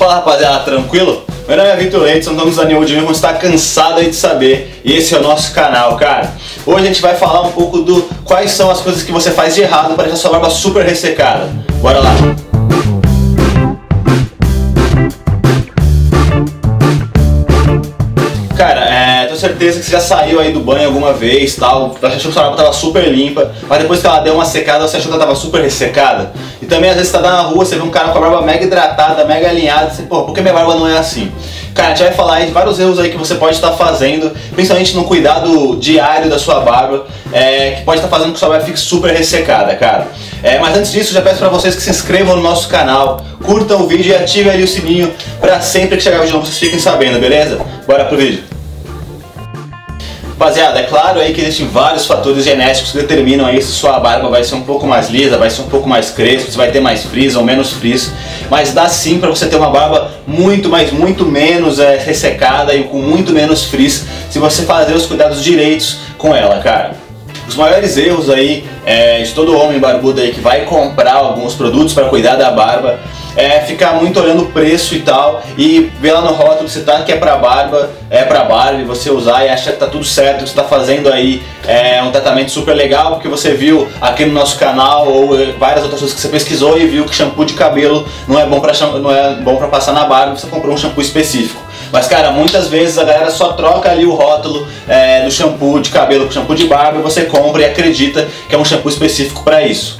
Fala rapaziada, tranquilo? Meu nome é Vitor Leite, estamos da New Jimmy, como está cansado aí de saber, e esse é o nosso canal, cara. Hoje a gente vai falar um pouco do quais são as coisas que você faz de errado para deixar sua barba super ressecada. Bora lá! Cara, certeza que você já saiu aí do banho alguma vez, tal, achou que sua barba tava super limpa, mas depois que ela deu uma secada, você achou que ela tava super ressecada. E também às vezes você tá na rua, você vê um cara com a barba mega hidratada, mega alinhada, você, pô, por que minha barba não é assim? Cara, a gente vai falar aí de vários erros aí que você pode estar fazendo, principalmente no cuidado diário da sua barba, é, que pode estar fazendo com que sua barba fique super ressecada, cara. É, mas antes disso, já peço para vocês que se inscrevam no nosso canal, curtam o vídeo e ativem ali o sininho para sempre que chegar vídeo novo vocês fiquem sabendo, beleza? Bora pro vídeo. Rapaziada, é claro aí que existem vários fatores genéticos que determinam aí se sua barba vai ser um pouco mais lisa, vai ser um pouco mais crespa, se vai ter mais frizz ou menos frizz, mas dá sim para você ter uma barba muito, mas muito menos é, ressecada e com muito menos frizz se você fazer os cuidados direitos com ela, cara. Os maiores erros aí é, de todo homem barbudo aí que vai comprar alguns produtos para cuidar da barba é ficar muito olhando o preço e tal e ver lá no rótulo se tá que é pra barba, é pra barba e você usar e achar que tá tudo certo, que você tá fazendo aí é, um tratamento super legal porque você viu aqui no nosso canal ou é, várias outras coisas que você pesquisou e viu que shampoo de cabelo não é bom pra, não é bom pra passar na barba, você comprou um shampoo específico. Mas cara, muitas vezes a galera só troca ali o rótulo é, do shampoo de cabelo com shampoo de barba e você compra e acredita que é um shampoo específico para isso.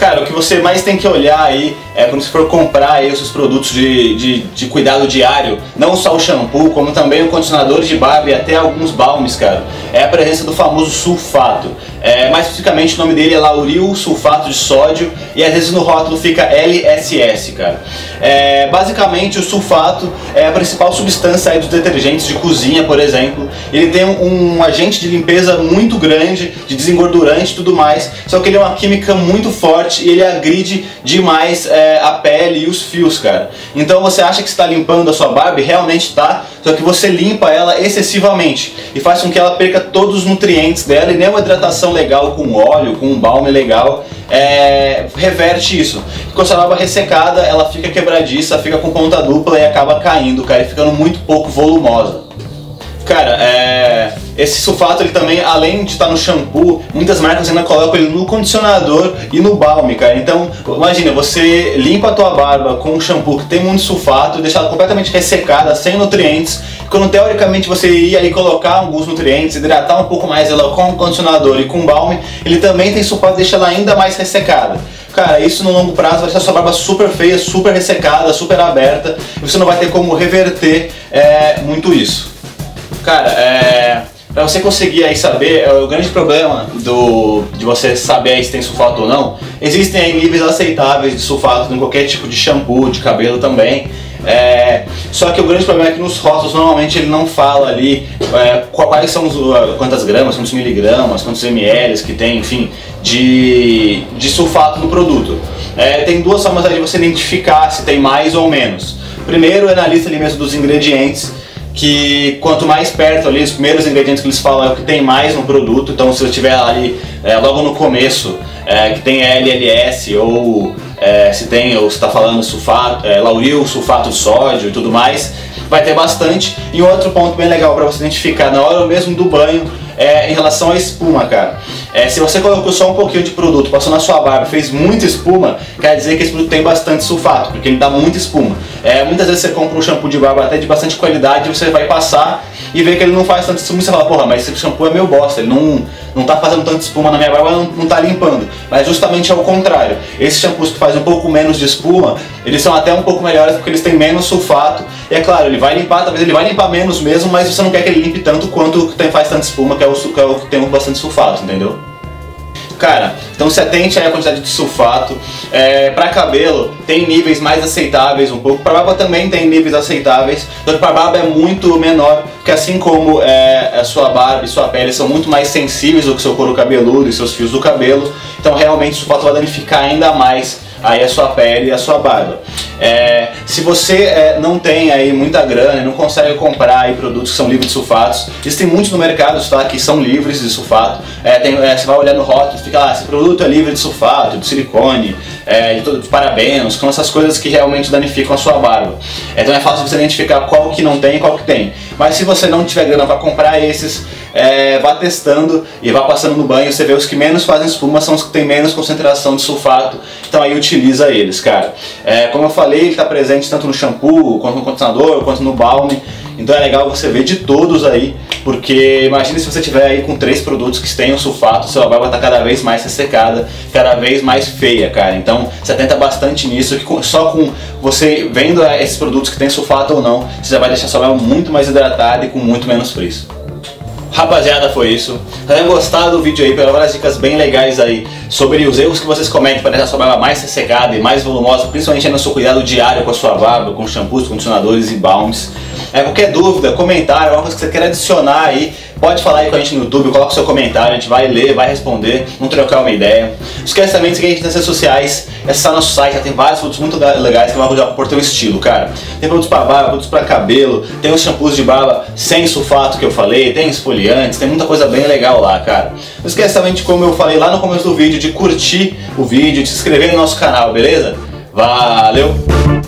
Cara, o que você mais tem que olhar aí é quando você for comprar aí os seus produtos de, de, de, cuidado diário, não só o shampoo, como também o condicionador de barba e até alguns balmes, cara, é a presença do famoso sulfato. É, mais especificamente o nome dele é lauril sulfato de sódio e às vezes no rótulo fica LSS, cara. É, basicamente o sulfato é a principal substância aí dos detergentes de cozinha, por exemplo. Ele tem um, um agente de limpeza muito grande, de desengordurante e tudo mais, só que ele é uma química muito forte e ele agride demais é, a pele e os fios, cara. Então você acha que está limpando a sua barba realmente está, só que você limpa ela excessivamente e faz com que ela perca todos os nutrientes dela e nem uma hidratação legal com óleo, com um balme legal, é, reverte isso. Com a barba ressecada, ela fica quebradiça, fica com ponta dupla e acaba caindo, cara, e ficando muito pouco volumosa. Cara, é, esse sulfato ele também, além de estar no shampoo, muitas marcas ainda colocam ele no condicionador e no balme, cara. Então, imagina, você limpa a tua barba com um shampoo que tem muito sulfato, deixa ela completamente ressecada, sem nutrientes, quando teoricamente você ia colocar alguns nutrientes, hidratar um pouco mais ela com o condicionador e com balme, ele também tem sulfato, deixa ela ainda mais ressecada. Cara, isso no longo prazo vai deixar sua barba super feia, super ressecada, super aberta, e você não vai ter como reverter é, muito isso. Cara, é, para você conseguir aí saber, é, o grande problema do, de você saber se tem sulfato ou não, existem aí níveis aceitáveis de sulfato em qualquer tipo de shampoo, de cabelo também. É, só que o grande problema é que nos rótulos normalmente ele não fala ali é, quais são os, quantas gramas, quantos miligramas, quantos ml que tem, enfim, de, de sulfato no produto. É, tem duas formas de você identificar se tem mais ou menos. Primeiro é na lista ali mesmo dos ingredientes, que quanto mais perto ali, os primeiros ingredientes que eles falam é o que tem mais no produto, então se eu tiver ali é, logo no começo é, que tem LLS ou é, se tem ou está falando sulfato, é, lauril, sulfato de sódio e tudo mais, vai ter bastante. E outro ponto bem legal para você identificar na hora mesmo do banho é em relação à espuma, cara. É, se você colocou só um pouquinho de produto, passou na sua barba, fez muita espuma, quer dizer que esse produto tem bastante sulfato, porque ele dá muita espuma. É, muitas vezes você compra um shampoo de barba até de bastante qualidade, você vai passar e vê que ele não faz tanto espuma, você fala, porra, mas esse shampoo é meio bosta, ele não, não tá fazendo tanta espuma na minha barba, não, não tá limpando. Mas justamente ao contrário, esses shampoos que fazem um pouco menos de espuma, eles são até um pouco melhores porque eles têm menos sulfato. E é claro, ele vai limpar, talvez ele vai limpar menos mesmo, mas você não quer que ele limpe tanto quanto o que faz tanta espuma, que é o, que, é o que tem bastante sulfato, entendeu? Cara, então se atente a quantidade de sulfato. É, para cabelo tem níveis mais aceitáveis um pouco. Para barba também tem níveis aceitáveis. Só que para barba é muito menor, porque assim como é, a sua barba e sua pele são muito mais sensíveis do que seu couro cabeludo e seus fios do cabelo, então realmente o sulfato vai danificar ainda mais aí a sua pele e a sua barba. É, se você é, não tem aí muita grana e não consegue comprar aí produtos que são livres de sulfatos, existem muitos no mercado tá, que são livres de sulfato. É, tem, é, você vai olhar no rótulo fica lá, esse produto é livre de sulfato, de silicone, é, de, de parabenos, são essas coisas que realmente danificam a sua barba. Então é fácil você identificar qual que não tem e qual que tem. Mas se você não tiver grana para comprar esses, é, vá testando e vá passando no banho, você vê os que menos fazem espuma são os que têm menos concentração de sulfato, então aí utiliza eles, cara. É, como eu falei, ele está presente tanto no shampoo, quanto no condicionador, quanto no balme, então é legal você ver de todos aí, porque imagine se você tiver aí com três produtos que tenham sulfato, sua barba está cada vez mais ressecada, cada vez mais feia, cara. Então você atenta bastante nisso, que só com você vendo esses produtos que tem sulfato ou não, você já vai deixar sua barba muito mais hidratada e com muito menos frizz. Rapaziada, foi isso. Se tenham gostado do vídeo aí, pelas várias dicas bem legais aí sobre os erros que vocês cometem para deixar sua barba mais ressecada e mais volumosa, principalmente no seu cuidado diário com a sua barba, com shampoos, condicionadores e balms. É, qualquer dúvida, comentário, alguma coisa que você queira adicionar aí, pode falar aí com a gente no YouTube, coloca o seu comentário, a gente vai ler, vai responder, vamos trocar uma ideia. Não esquece também de seguir a gente nas redes sociais, acessar nosso site, já tem vários produtos muito legais que vão ajudar por teu estilo, cara. Tem produtos para barba, produtos para cabelo, tem os shampoos de barba sem sulfato que eu falei, tem esfoliantes, tem muita coisa bem legal lá, cara. Não esquece também de, como eu falei lá no começo do vídeo, de curtir o vídeo, de se inscrever no nosso canal, beleza? Valeu!